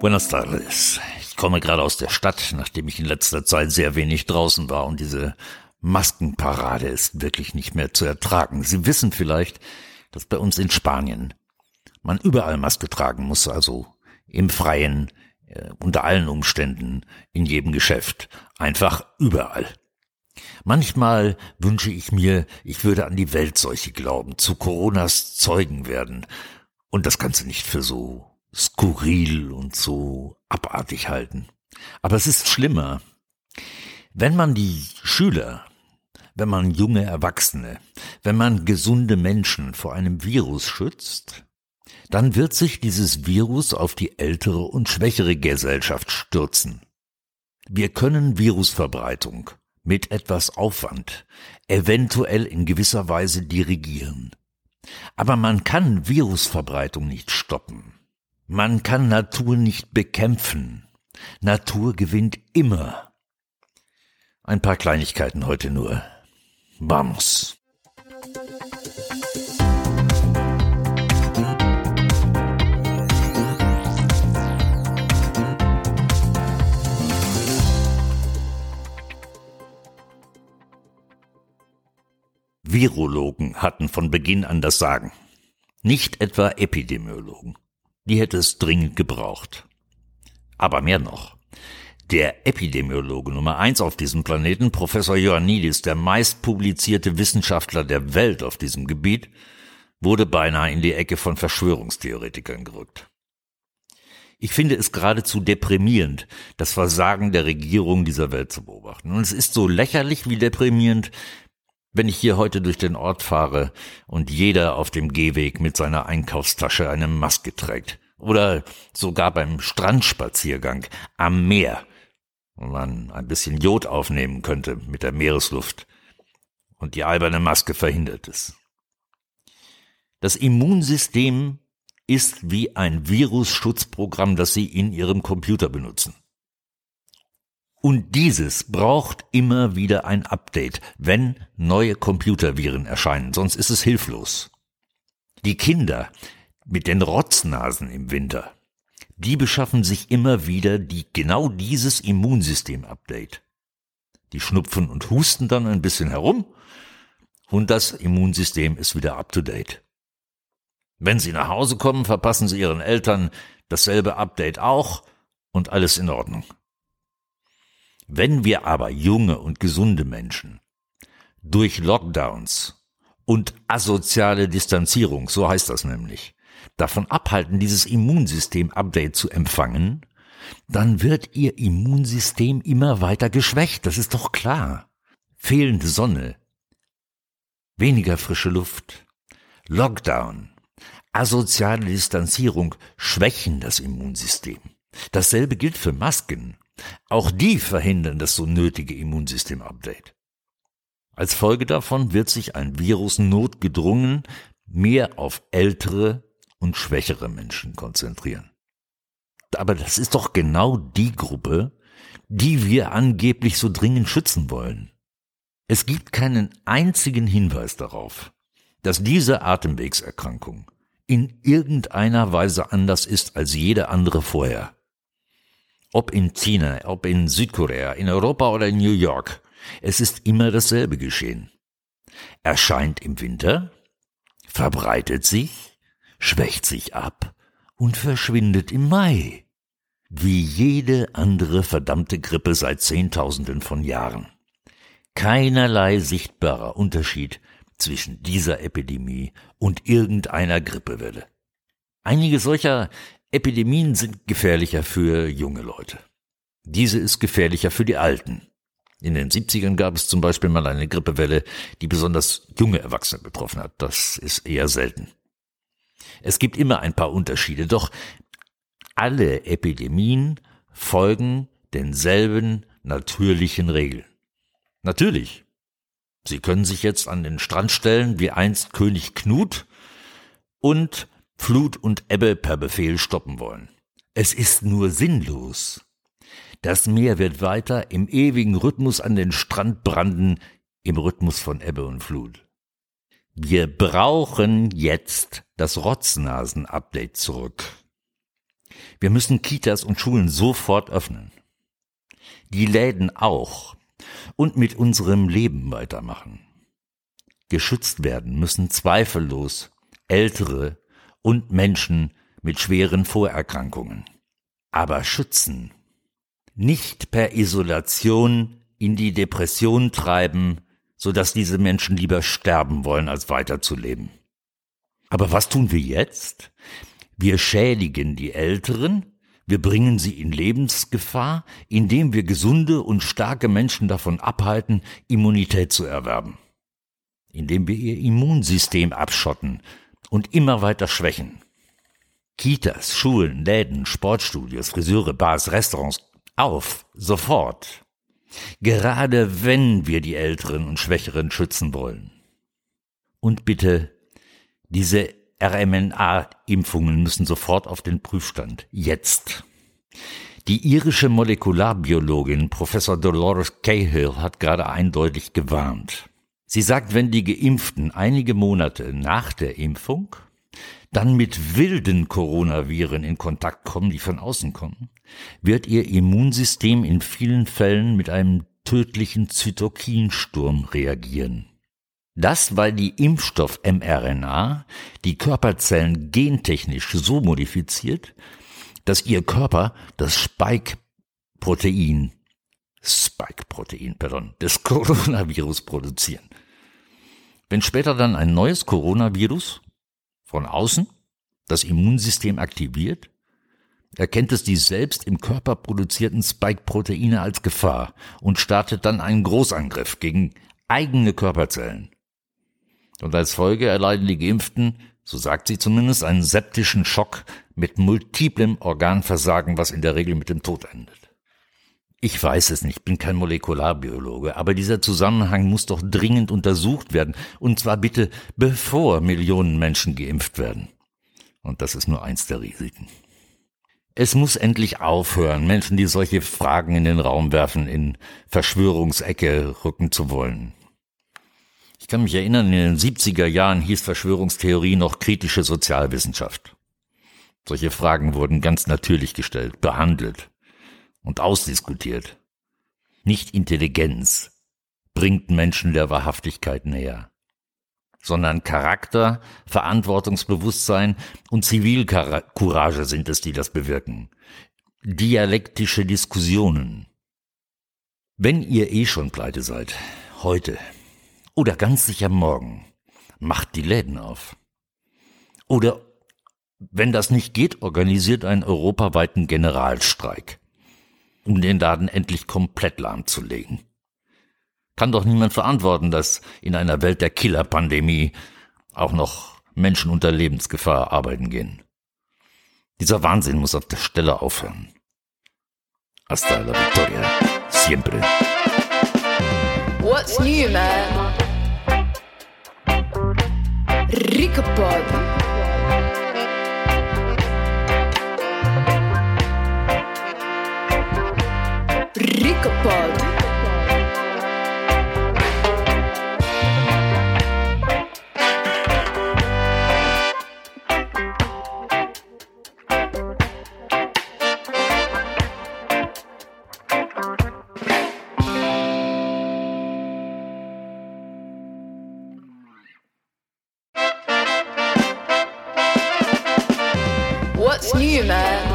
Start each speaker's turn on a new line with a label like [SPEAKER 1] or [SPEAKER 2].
[SPEAKER 1] Buenas tardes. Ich komme gerade aus der Stadt, nachdem ich in letzter Zeit sehr wenig draußen war und diese Maskenparade ist wirklich nicht mehr zu ertragen. Sie wissen vielleicht, dass bei uns in Spanien man überall Maske tragen muss, also im Freien, äh, unter allen Umständen, in jedem Geschäft, einfach überall. Manchmal wünsche ich mir, ich würde an die Weltseuche glauben, zu Coronas Zeugen werden und das Ganze nicht für so skurril und so abartig halten. Aber es ist schlimmer. Wenn man die Schüler, wenn man junge Erwachsene, wenn man gesunde Menschen vor einem Virus schützt, dann wird sich dieses Virus auf die ältere und schwächere Gesellschaft stürzen. Wir können Virusverbreitung mit etwas Aufwand eventuell in gewisser Weise dirigieren. Aber man kann Virusverbreitung nicht stoppen. Man kann Natur nicht bekämpfen. Natur gewinnt immer. Ein paar Kleinigkeiten heute nur. Vamos. Virologen hatten von Beginn an das Sagen. Nicht etwa Epidemiologen. Die hätte es dringend gebraucht. Aber mehr noch. Der Epidemiologe Nummer eins auf diesem Planeten, Professor Ioannidis, der meist publizierte Wissenschaftler der Welt auf diesem Gebiet, wurde beinahe in die Ecke von Verschwörungstheoretikern gerückt. Ich finde es geradezu deprimierend, das Versagen der Regierung dieser Welt zu beobachten. Und es ist so lächerlich wie deprimierend, wenn ich hier heute durch den Ort fahre und jeder auf dem Gehweg mit seiner Einkaufstasche eine Maske trägt. Oder sogar beim Strandspaziergang am Meer, wo man ein bisschen Jod aufnehmen könnte mit der Meeresluft und die alberne Maske verhindert es. Das Immunsystem ist wie ein Virusschutzprogramm, das Sie in Ihrem Computer benutzen. Und dieses braucht immer wieder ein Update, wenn neue Computerviren erscheinen, sonst ist es hilflos. Die Kinder mit den Rotznasen im Winter, die beschaffen sich immer wieder die, genau dieses Immunsystem-Update. Die schnupfen und husten dann ein bisschen herum und das Immunsystem ist wieder up to date. Wenn sie nach Hause kommen, verpassen sie ihren Eltern dasselbe Update auch und alles in Ordnung. Wenn wir aber junge und gesunde Menschen durch Lockdowns und asoziale Distanzierung, so heißt das nämlich, davon abhalten, dieses Immunsystem-Update zu empfangen, dann wird ihr Immunsystem immer weiter geschwächt, das ist doch klar. Fehlende Sonne, weniger frische Luft, Lockdown, asoziale Distanzierung schwächen das Immunsystem. Dasselbe gilt für Masken. Auch die verhindern das so nötige Immunsystem-Update. Als Folge davon wird sich ein Virus notgedrungen mehr auf ältere und schwächere Menschen konzentrieren. Aber das ist doch genau die Gruppe, die wir angeblich so dringend schützen wollen. Es gibt keinen einzigen Hinweis darauf, dass diese Atemwegserkrankung in irgendeiner Weise anders ist als jede andere vorher ob in China, ob in Südkorea, in Europa oder in New York, es ist immer dasselbe geschehen. Erscheint im Winter, verbreitet sich, schwächt sich ab und verschwindet im Mai. Wie jede andere verdammte Grippe seit Zehntausenden von Jahren. Keinerlei sichtbarer Unterschied zwischen dieser Epidemie und irgendeiner Grippewelle. Einige solcher Epidemien sind gefährlicher für junge Leute. Diese ist gefährlicher für die Alten. In den 70ern gab es zum Beispiel mal eine Grippewelle, die besonders junge Erwachsene betroffen hat. Das ist eher selten. Es gibt immer ein paar Unterschiede, doch alle Epidemien folgen denselben natürlichen Regeln. Natürlich. Sie können sich jetzt an den Strand stellen wie einst König Knut und Flut und Ebbe per Befehl stoppen wollen. Es ist nur sinnlos. Das Meer wird weiter im ewigen Rhythmus an den Strand branden, im Rhythmus von Ebbe und Flut. Wir brauchen jetzt das Rotznasen-Update zurück. Wir müssen Kitas und Schulen sofort öffnen. Die Läden auch. Und mit unserem Leben weitermachen. Geschützt werden müssen zweifellos Ältere und Menschen mit schweren Vorerkrankungen. Aber schützen. Nicht per Isolation in die Depression treiben, so dass diese Menschen lieber sterben wollen, als weiterzuleben. Aber was tun wir jetzt? Wir schädigen die Älteren, wir bringen sie in Lebensgefahr, indem wir gesunde und starke Menschen davon abhalten, Immunität zu erwerben. Indem wir ihr Immunsystem abschotten und immer weiter schwächen. Kitas, Schulen, Läden, Sportstudios, Friseure, Bars, Restaurants, auf, sofort. Gerade wenn wir die Älteren und Schwächeren schützen wollen. Und bitte, diese RMNA-Impfungen müssen sofort auf den Prüfstand. Jetzt. Die irische Molekularbiologin Professor Dolores Cahill hat gerade eindeutig gewarnt. Sie sagt, wenn die Geimpften einige Monate nach der Impfung dann mit wilden Coronaviren in Kontakt kommen, die von außen kommen, wird ihr Immunsystem in vielen Fällen mit einem tödlichen Zytokinsturm reagieren. Das, weil die Impfstoff-mRNA die Körperzellen gentechnisch so modifiziert, dass ihr Körper das Spike-Protein, Spike-Protein, pardon, des Coronavirus produzieren. Wenn später dann ein neues Coronavirus von außen das Immunsystem aktiviert, erkennt es die selbst im Körper produzierten Spike-Proteine als Gefahr und startet dann einen Großangriff gegen eigene Körperzellen. Und als Folge erleiden die Geimpften, so sagt sie zumindest, einen septischen Schock mit multiplem Organversagen, was in der Regel mit dem Tod endet. Ich weiß es nicht, bin kein Molekularbiologe, aber dieser Zusammenhang muss doch dringend untersucht werden, und zwar bitte bevor Millionen Menschen geimpft werden. Und das ist nur eins der Risiken. Es muss endlich aufhören, Menschen, die solche Fragen in den Raum werfen, in Verschwörungsecke rücken zu wollen. Ich kann mich erinnern, in den 70er Jahren hieß Verschwörungstheorie noch kritische Sozialwissenschaft. Solche Fragen wurden ganz natürlich gestellt, behandelt und ausdiskutiert. Nicht Intelligenz bringt Menschen der Wahrhaftigkeit näher, sondern Charakter, Verantwortungsbewusstsein und Zivilcourage sind es, die das bewirken. Dialektische Diskussionen. Wenn ihr eh schon pleite seid, heute, oder ganz sicher morgen. Macht die Läden auf. Oder wenn das nicht geht, organisiert einen europaweiten Generalstreik, um den Laden endlich komplett lahmzulegen. Kann doch niemand verantworten, dass in einer Welt der Killerpandemie auch noch Menschen unter Lebensgefahr arbeiten gehen. Dieser Wahnsinn muss auf der Stelle aufhören. Hasta la victoria. Siempre.
[SPEAKER 2] What's new, man? Ricapod. Ricapod. What's new, man?